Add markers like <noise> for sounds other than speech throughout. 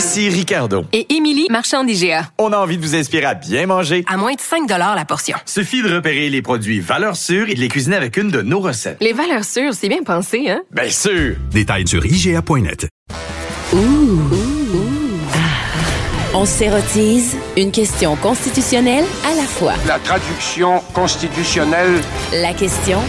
Ici Ricardo. Et Émilie, marchand d'IGA. On a envie de vous inspirer à bien manger. À moins de 5 la portion. Suffit de repérer les produits valeurs sûres et de les cuisiner avec une de nos recettes. Les valeurs sûres, c'est bien pensé, hein? Bien sûr! Détails sur IGA.net. On s'érotise une question constitutionnelle à la fois. La traduction constitutionnelle. La question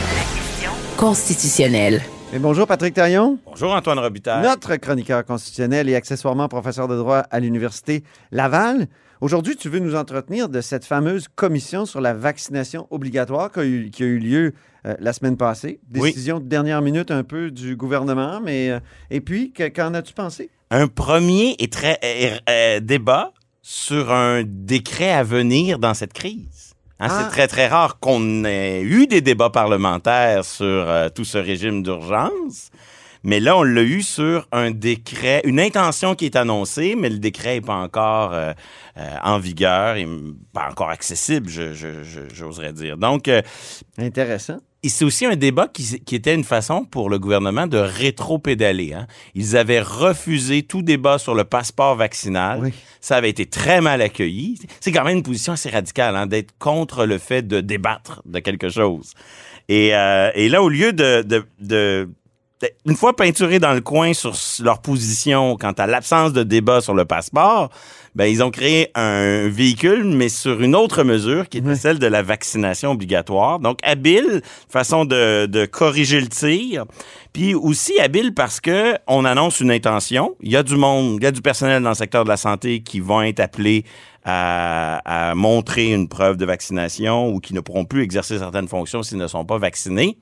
constitutionnelle. Et bonjour Patrick Taillon. Bonjour Antoine Robitaille. Notre chroniqueur constitutionnel et accessoirement professeur de droit à l'Université Laval. Aujourd'hui, tu veux nous entretenir de cette fameuse commission sur la vaccination obligatoire qui a eu, qui a eu lieu euh, la semaine passée. Décision de dernière minute un peu du gouvernement, mais euh, et puis, que- qu'en as-tu pensé? Un premier et très euh, débat sur un décret à venir dans cette crise. Hein, Ah. C'est très, très rare qu'on ait eu des débats parlementaires sur euh, tout ce régime d'urgence. Mais là, on l'a eu sur un décret, une intention qui est annoncée, mais le décret n'est pas encore euh, euh, en vigueur et pas encore accessible, j'oserais dire. Donc, euh, Intéressant. Et c'est aussi un débat qui, qui était une façon pour le gouvernement de rétro-pédaler. Hein. Ils avaient refusé tout débat sur le passeport vaccinal. Oui. Ça avait été très mal accueilli. C'est quand même une position assez radicale hein, d'être contre le fait de débattre de quelque chose. Et, euh, et là, au lieu de, de, de- de- une fois peinturés dans le coin sur leur position quant à l'absence de débat sur le passeport, ben, ils ont créé un véhicule, mais sur une autre mesure qui était celle de la vaccination obligatoire. Donc, habile, façon de, de corriger le tir. Puis aussi habile parce que on annonce une intention. Il y a du monde, il y a du personnel dans le secteur de la santé qui vont être appelés à, à montrer une preuve de vaccination ou qui ne pourront plus exercer certaines fonctions s'ils ne sont pas vaccinés.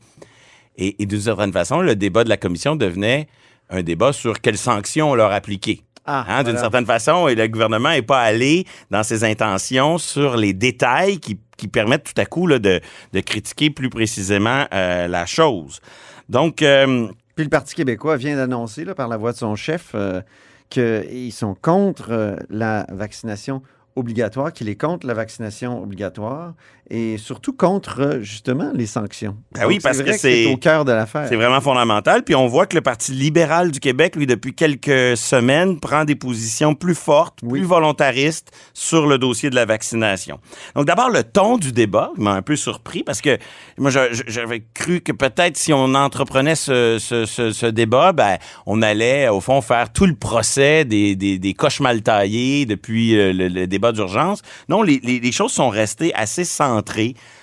Et, et d'une certaine façon, le débat de la commission devenait un débat sur quelles sanctions on leur appliquait. Ah, Hein, D'une voilà. certaine façon, et le gouvernement n'est pas allé dans ses intentions sur les détails qui, qui permettent tout à coup là, de, de critiquer plus précisément euh, la chose. Donc, euh, Puis le Parti québécois vient d'annoncer, par la voix de son chef, euh, qu'ils sont contre la vaccination obligatoire, qu'il est contre la vaccination obligatoire et surtout contre, justement, les sanctions. Ben oui, parce que c'est- au cœur de l'affaire. C'est vraiment fondamental. Puis on voit que le Parti libéral du Québec, lui, depuis quelques semaines, prend des positions plus fortes, Oui. plus volontaristes sur le dossier de la vaccination. Donc d'abord, le ton du débat m'a un peu surpris parce que moi, j'avais cru que peut-être si on entreprenait ce, ce, ce, ce débat, ben, on allait, au fond, faire tout le procès des, des, des coches mal taillées depuis euh, le, le débat d'urgence. Non, les, les, les choses sont restées assez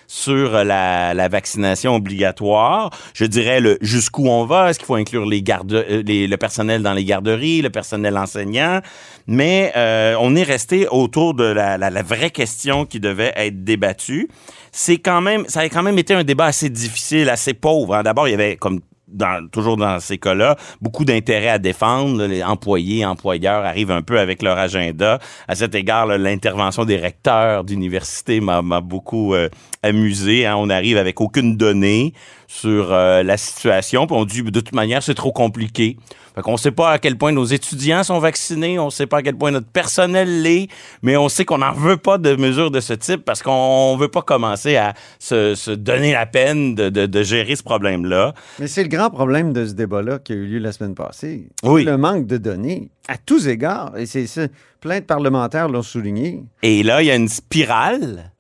sur la, la vaccination obligatoire. Je dirais jusqu'où on va. Est-ce qu'il faut inclure euh, les, le personnel dans les garderies, le personnel enseignant? Mais euh, on est resté autour de la, la, la vraie question qui devait être débattue. C'est quand même, ça a quand même été un débat assez difficile, assez pauvre. hein. D'abord, il y avait comme dans- toujours dans ces cas-là, beaucoup d'intérêts à défendre. Les employés, employeurs arrivent un peu avec leur agenda. À cet égard, l'intervention des recteurs d'université m'a m'a beaucoup euh, amusé. hein. On arrive avec aucune donnée sur euh, la situation, puis on dit de toute manière c'est trop compliqué. Fait qu'on sait pas à quel point nos étudiants sont vaccinés, on sait pas à quel point notre personnel l'est, mais on sait qu'on n'en veut pas de mesures de ce type parce qu'on veut pas commencer à se, se donner la peine de, de- de gérer ce problème-là. Mais c'est le grand problème de ce débat-là qui a eu lieu la semaine passée. Oui. Le manque de données à tous égards. Et c'est ça. Plein de parlementaires l'ont souligné. Et là, il y a une spirale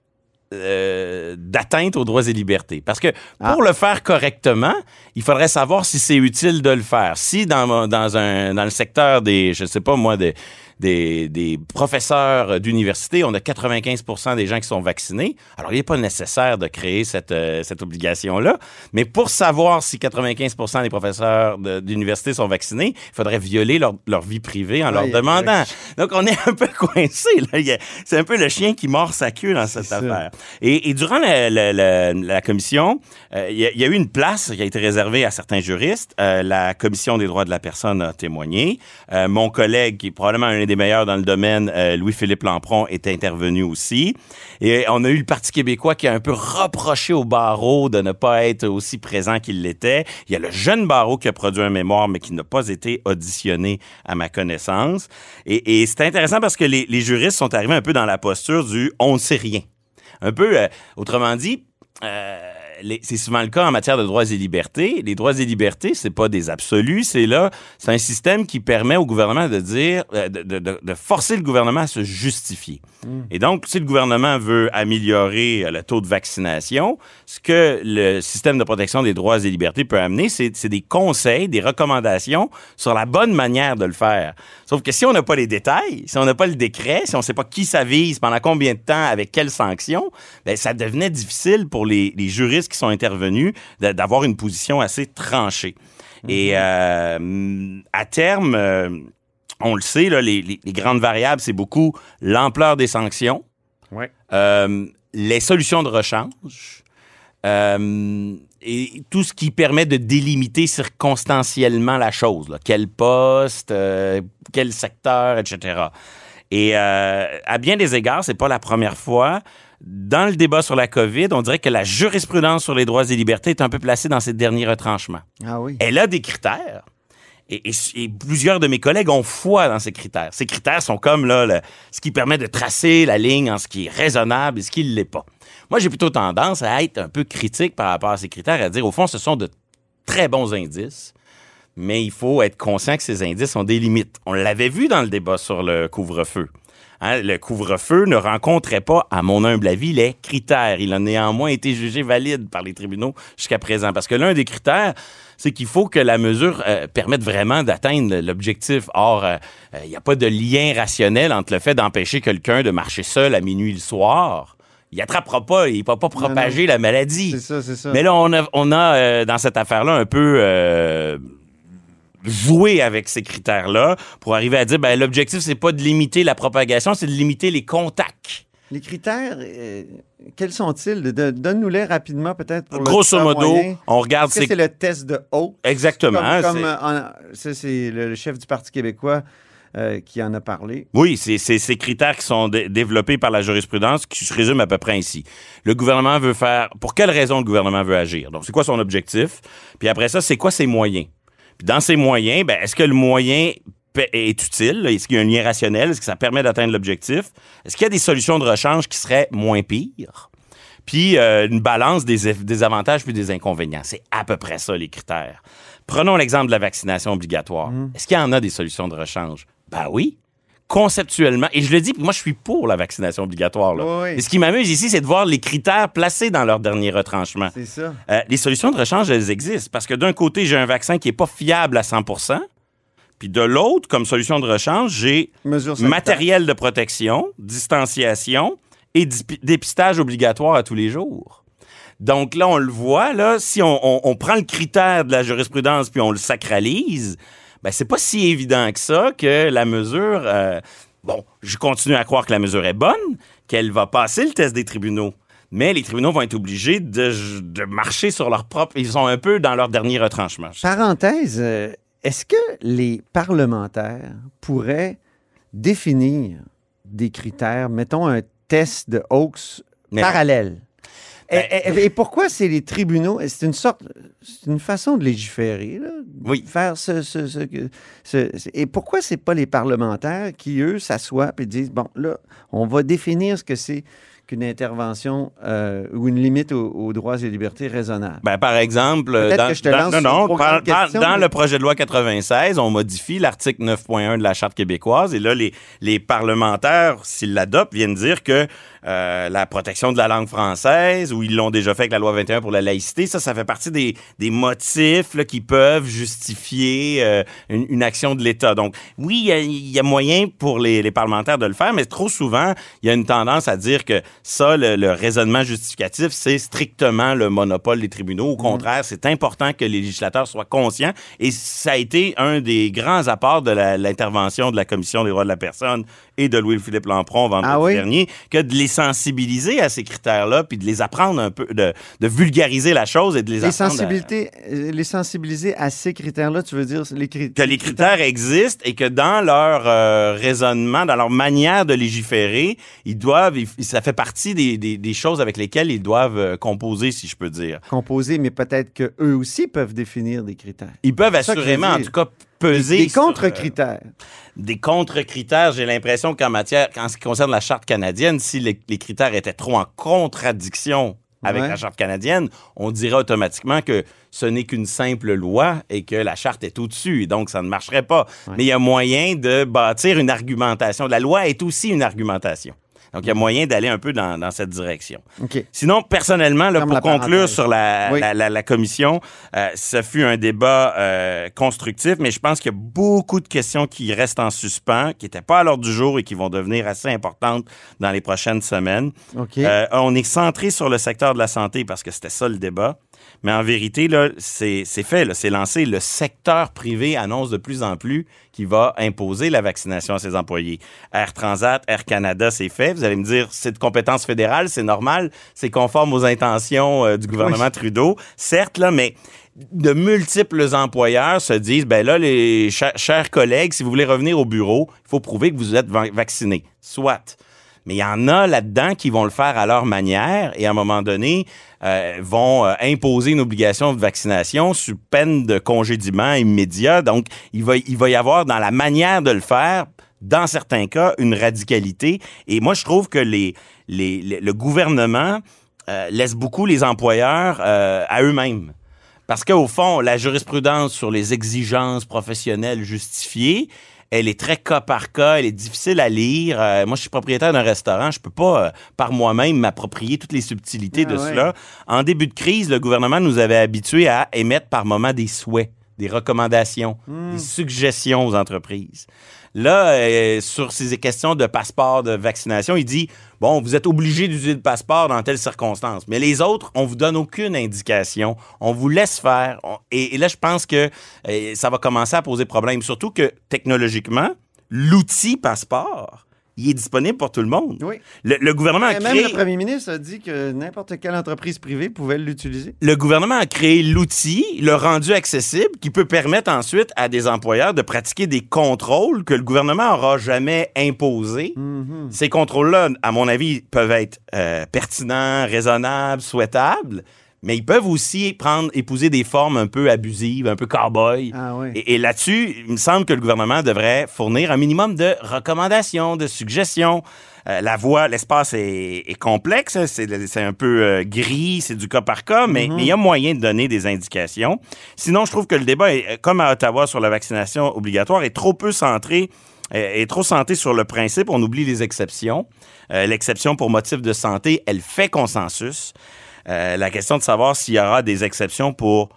euh, d'atteinte aux droits et libertés. Parce que pour le faire correctement, il faudrait savoir si c'est utile de le faire. Si dans, dans, un, dans le secteur des, je sais pas moi, des, des, des professeurs d'université, on a 95 des gens qui sont vaccinés. Alors, il n'est pas nécessaire de créer cette, euh, cette obligation-là. Mais pour savoir si 95 des professeurs de- d'université sont vaccinés, il faudrait violer leur, leur vie privée en leur demandant. Donc, on est <laughs> un peu coincé. C'est un peu le chien qui mord sa queue dans cette affaire. Et, et durant la, la- la- la commission, euh, il y, a- il y a eu une place qui a été réservée à certains juristes. Euh, la commission des droits de la personne a témoigné. Mon collègue, qui est probablement un des meilleurs dans le domaine, euh, Louis-Philippe Lampron, est intervenu aussi. Et on a eu le Parti québécois qui a un peu reproché au barreau de ne pas être aussi présent qu'il l'était. Il y a le jeune barreau qui a produit un mémoire, mais qui n'a pas été auditionné à ma connaissance. Et, c'est intéressant parce que les, juristes sont arrivés un peu dans la posture du on ne sait rien. Un peu, euh, autrement dit, euh, c'est souvent le cas en matière de droits et libertés. Les droits et libertés, c'est pas des absolus, c'est là, c'est un système qui permet au gouvernement de dire, euh, de, de- de- de forcer le gouvernement à se justifier. Et donc, si le gouvernement veut améliorer euh, le taux de vaccination, ce que le système de protection des droits et libertés peut amener, c'est c'est des conseils, des recommandations sur la bonne manière de le faire. Sauf que si on n'a pas les détails, si on n'a pas le décret, si on ne sait pas qui ça vise, pendant combien de temps, avec quelles sanctions, ben, ça devenait difficile pour les, les juristes qui sont intervenus d'avoir une position assez tranchée. Et euh, à terme, euh, on le sait, là, les, grandes variables, c'est beaucoup l'ampleur des sanctions, Ouais. euh, les solutions de rechange, et tout ce qui permet de délimiter circonstanciellement la chose. là. Quel poste, quel secteur, etc. Et à bien des égards, c'est pas la première fois. Dans le débat sur la COVID, on dirait que la jurisprudence sur les droits et libertés est un peu placée dans ses derniers retranchements. Ah oui. Elle a des critères. Et, et- et plusieurs de mes collègues ont foi dans ces critères. Ces critères sont comme là, le- ce qui permet de tracer la ligne en ce qui est raisonnable et ce qui ne l'est pas. Moi, j'ai plutôt tendance à être un peu critique par rapport à ces critères, à dire, au fond, ce sont de très bons indices, mais il faut être conscient que ces indices ont des limites. On l'avait vu dans le débat sur le couvre-feu. Hein, le couvre-feu ne rencontrait pas, à mon humble avis, les critères. Il a néanmoins été jugé valide par les tribunaux jusqu'à présent. Parce que l'un des critères, c'est qu'il faut que la mesure euh, permette vraiment d'atteindre l'objectif. Or, euh, euh, il n'y a pas de lien rationnel entre le fait d'empêcher quelqu'un de marcher seul à minuit le soir. Il attrapera pas, il ne va pas propager la maladie. C'est ça, c'est ça. Mais là, on a, on a euh, dans cette affaire-là un peu euh, joué avec ces critères-là pour arriver à dire ben, l'objectif, c'est pas de limiter la propagation, c'est de limiter les contacts. Les critères, euh, quels sont-ils? Donne-nous-les rapidement, peut-être. pour Grosso modo, moyen. on regarde c'est le test de haut? Exactement. Comme, comme, c'est- euh, en- ça, c'est le, le chef du Parti québécois euh, qui en a parlé. Oui, c'est ces critères qui sont dé- développés par la jurisprudence qui se résument à peu près ainsi. Le gouvernement veut faire... Pour quelle raison le gouvernement veut agir? Donc, c'est quoi son objectif? Puis après ça, c'est quoi ses moyens? Puis dans ces moyens, ben, est-ce que le moyen est utile? Est-ce qu'il y a un lien rationnel? Est-ce que ça permet d'atteindre l'objectif? Est-ce qu'il y a des solutions de rechange qui seraient moins pires? Puis euh, une balance des, avantages puis des inconvénients. C'est à peu près ça, les critères. Prenons l'exemple de la vaccination obligatoire. Est-ce qu'il y en a des solutions de rechange? Ben oui. Conceptuellement, et je le dis, moi je suis pour la vaccination obligatoire. Là. Oui, oui. Et ce qui m'amuse ici, c'est de voir les critères placés dans leur dernier retranchement. C'est ça. Euh, les solutions de rechange, elles existent. Parce que d'un côté, j'ai un vaccin qui n'est pas fiable à 100% puis de l'autre, comme solution de rechange, j'ai matériel de protection, distanciation et dépistage obligatoire à tous les jours. Donc là, on le voit, là, si on, on- on prend le critère de la jurisprudence puis on le sacralise, ben c'est pas si évident que ça que la mesure... euh, bon, je continue à croire que la mesure est bonne, qu'elle va passer le test des tribunaux. Mais les tribunaux vont être obligés de, de marcher sur leur propre... Ils sont un peu dans leur dernier retranchement. Parenthèse, euh, est-ce que les parlementaires pourraient définir des critères, mettons un test de Mais- parallèle? Et, Ben- et- et pourquoi c'est les tribunaux? C'est une sorte, c'est une façon de légiférer, là, Oui. faire ce, ce- ce- ce- ce- et pourquoi c'est pas les parlementaires qui eux s'assoient et disent bon là, on va définir ce que c'est qu'une intervention euh, ou une limite aux, aux droits et libertés raisonnable. Ben, par exemple, dans, que je te dans- lance non, non, par- par- dans mais- le projet de loi 96, on modifie l'article 9.1 de la Charte québécoise et là, les, les parlementaires, s'ils l'adoptent, viennent dire que euh, la protection de la langue française, ou ils l'ont déjà fait avec la loi 21 pour la laïcité, ça, ça fait partie des, des motifs là, qui peuvent justifier euh, une, une action de l'État. Donc, oui, il y y, a moyen pour les, les parlementaires de le faire, mais trop souvent, il y a une tendance à dire que ça, le, le raisonnement justificatif, c'est strictement le monopole des tribunaux. Au contraire, c'est important que les législateurs soient conscients. Et ça a été un des grands apports de l'intervention de la Commission des droits de la personne et de Louis-Philippe Lampron vendredi Ah oui? dernier, que de les sensibiliser à ces critères-là, puis de les apprendre un peu, de, de vulgariser la chose et de les, Les, apprendre à- euh, les sensibiliser à ces critères-là, tu veux dire les, cri- que les critères existent et que dans leur euh, raisonnement, dans leur manière de légiférer, ils doivent, ça fait partie des, des- des choses avec lesquelles ils doivent euh, composer, si je peux dire. composés, mais peut-être qu'eux aussi peuvent définir des critères. Ils peuvent assurément, en tout cas, peser Des euh, contre-critères. des contre-critères. J'ai l'impression qu'en matière, en ce qui concerne la charte canadienne, si les, les critères étaient trop en contradiction avec Ouais. la charte canadienne, on dirait automatiquement que ce n'est qu'une simple loi et que la charte est au-dessus, et donc ça ne marcherait pas. Mais il y a moyen de bâtir une argumentation. La loi est aussi une argumentation. Donc, il y a moyen d'aller un peu dans, dans cette direction. Sinon, personnellement, là, pour la conclure sur la, Oui. la, la- la commission, euh, ça fut un débat euh, constructif, mais je pense qu'il y a beaucoup de questions qui restent en suspens, qui n'étaient pas à l'ordre du jour et qui vont devenir assez importantes dans les prochaines semaines. Euh, on est centré sur le secteur de la santé parce que c'était ça le débat. Mais en vérité, là, c'est c'est fait, là, c'est lancé. Le secteur privé annonce de plus en plus qu'il va imposer la vaccination à ses employés. Air Transat, Air Canada, c'est fait. Vous allez me dire, c'est de compétence fédérale, c'est normal, c'est conforme aux intentions euh, du gouvernement Trudeau. Certes, là, mais de multiples employeurs se disent, ben là, les chers, chers collègues, si vous voulez revenir au bureau, il faut prouver que vous êtes va- vacciné. Soit. Mais il y en a là-dedans qui vont le faire à leur manière et à un moment donné euh, vont euh, imposer une obligation de vaccination sous peine de congédiement immédiat. Donc, il va, il va y avoir dans la manière de le faire, dans certains cas, une radicalité. Et moi, je trouve que les, les, les- le gouvernement euh, laisse beaucoup les employeurs euh, à eux-mêmes. Parce qu'au fond, la jurisprudence sur les exigences professionnelles justifiées, elle est très cas par cas, elle est difficile à lire. Euh, moi, je suis propriétaire d'un restaurant, je peux pas euh, par moi-même m'approprier toutes les subtilités Ah de ouais. cela. En début de crise, le gouvernement nous avait habitués à émettre par moment des souhaits, des recommandations, Hmm. des suggestions aux entreprises. Là, euh, sur ces questions de passeport de vaccination, il dit bon, vous êtes obligé d'utiliser le passeport dans telles circonstances, mais les autres, on vous donne aucune indication, on vous laisse faire. Et là, je pense que euh, ça va commencer à poser problème, surtout que technologiquement, l'outil passeport, il est disponible pour tout le monde. Oui. Le, le gouvernement a Et même créé le premier ministre a dit que n'importe quelle entreprise privée pouvait l'utiliser. le gouvernement a créé l'outil, le rendu accessible, qui peut permettre ensuite à des employeurs de pratiquer des contrôles que le gouvernement n'aura jamais imposés. Mhm. Ces contrôles-là, à mon avis, peuvent être euh, pertinents, raisonnables, souhaitables, mais ils peuvent aussi prendre, épouser des formes un peu abusives, un peu cow-boy. Ah oui. Et, et là-dessus, il me semble que le gouvernement devrait fournir un minimum de recommandations, de suggestions. Euh, la voie, l'espace est, est complexe, c'est un peu euh, gris, c'est du cas par cas, mais mais il y a moyen de donner des indications. Sinon, je trouve que le débat, est, comme à Ottawa sur la vaccination obligatoire, est trop peu centré euh, est trop centré sur le principe, on oublie les exceptions. Euh, L'exception pour motif de santé, elle fait consensus. Euh, la question de savoir s'il y aura des exceptions pour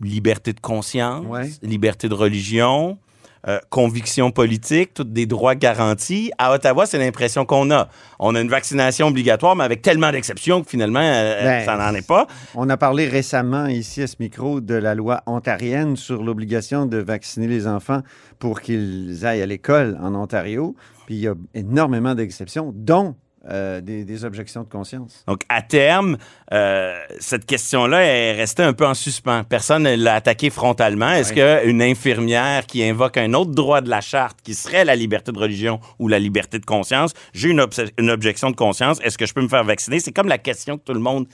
liberté de conscience, Ouais. liberté de religion, euh, conviction politique, tous des droits garantis. À Ottawa, c'est l'impression qu'on a. On a une vaccination obligatoire, mais avec tellement d'exceptions que finalement, euh, Ben, ça n'en est pas. On a parlé récemment ici à ce micro de la loi ontarienne sur l'obligation de vacciner les enfants pour qu'ils aillent à l'école en Ontario. Puis il y a énormément d'exceptions, dont euh, des, des objections de conscience. Donc, à terme, euh, cette question-là est restée un peu en suspens. Personne ne l'a attaqué frontalement. Est-ce qu'une infirmière qui invoque un autre droit de la charte, qui serait la liberté de religion ou la liberté de conscience, j'ai une objection de conscience, est-ce que je peux me faire vacciner? C'est comme la question que tout le monde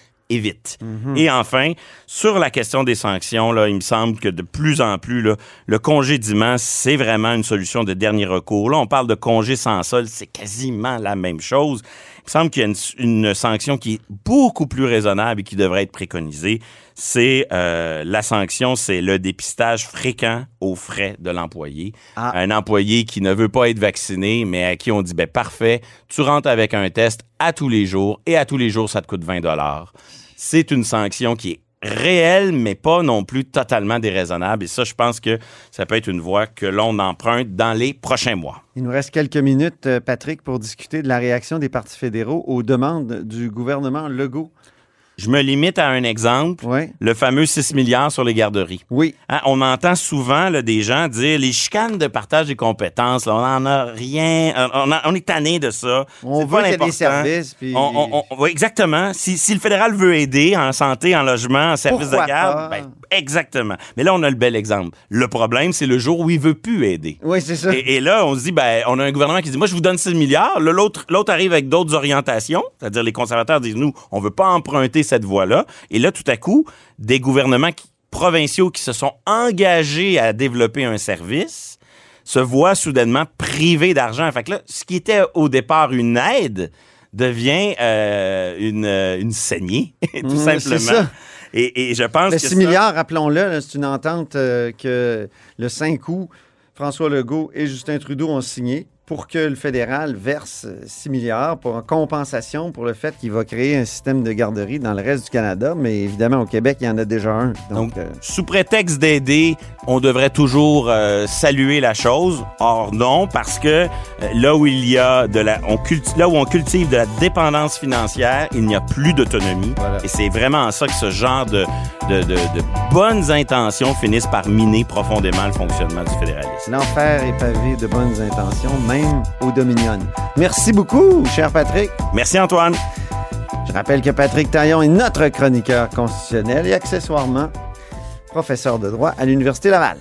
et enfin, sur la question des sanctions, là, il me semble que de plus en plus, là, le congédiement, c'est vraiment une solution de dernier recours. Là, on parle de congé sans solde, c'est quasiment la même chose. Il me semble qu'il y a une, une sanction qui est beaucoup plus raisonnable et qui devrait être préconisée. C'est euh, la sanction, c'est le dépistage fréquent aux frais de l'employé. Ah. Un employé qui ne veut pas être vacciné, mais à qui on dit ben parfait, tu rentres avec un test à tous les jours et à tous les jours ça te coûte 20 dollars. C'est une sanction qui est réelle, mais pas non plus totalement déraisonnable. Et ça, je pense que ça peut être une voie que l'on emprunte dans les prochains mois. Il nous reste quelques minutes, euh, Patrick, pour discuter de la réaction des partis fédéraux aux demandes du gouvernement Legault. Je me limite à un exemple, Oui. le fameux 6 milliards sur les garderies. Oui. Hein, on entend souvent là, des gens dire les chicanes de partage des compétences, là, on n'en a rien, on, a- on est tanné de ça. On veut qu'il y ait des l'important. services. Puis... On- on- on- oui, exactement. Si, si le fédéral veut aider en santé, en logement, en service Pourquoi de garde, ben, exactement. Mais là, on a le bel exemple. Le problème, c'est le jour où il veut plus aider. Oui, c'est ça. Et, et là, on se dit, ben, on a un gouvernement qui dit, moi, je vous donne 6 milliards. L'autre, l'autre arrive avec d'autres orientations. C'est-à-dire, les conservateurs disent, nous, on veut pas emprunter cette voie-là. Et là, tout à coup, des gouvernements qui- provinciaux qui se sont engagés à développer un service se voient soudainement privés d'argent. Fait que là, ce qui était au départ une aide devient euh, une, euh, une saignée, <laughs> tout Mmh, c'est simplement. Et, et je pense Le que 6 ça- milliards, rappelons-le, c'est une entente euh, que le 5 août, François Legault et Justin Trudeau ont signé pour que le fédéral verse euh, 6 milliards pour en compensation pour le fait qu'il va créer un système de garderie dans le reste du Canada. Mais évidemment, au Québec, il y en a déjà un. Donc, Donc, euh, sous prétexte d'aider, on devrait toujours euh, saluer la chose. Or non, parce que euh, là où il y a de la, on culti- là où on cultive de la dépendance financière, il n'y a plus d'autonomie. Voilà. Et c'est vraiment en ça que ce genre de, de, de, de bonnes intentions finissent par miner profondément le fonctionnement du fédéralisme. l'enfer est pavé de bonnes intentions, même au Dominion. Merci beaucoup, cher Patrick. Merci Antoine. Je rappelle que Patrick Taillon est notre chroniqueur constitutionnel et accessoirement professeur de droit à l'Université Laval.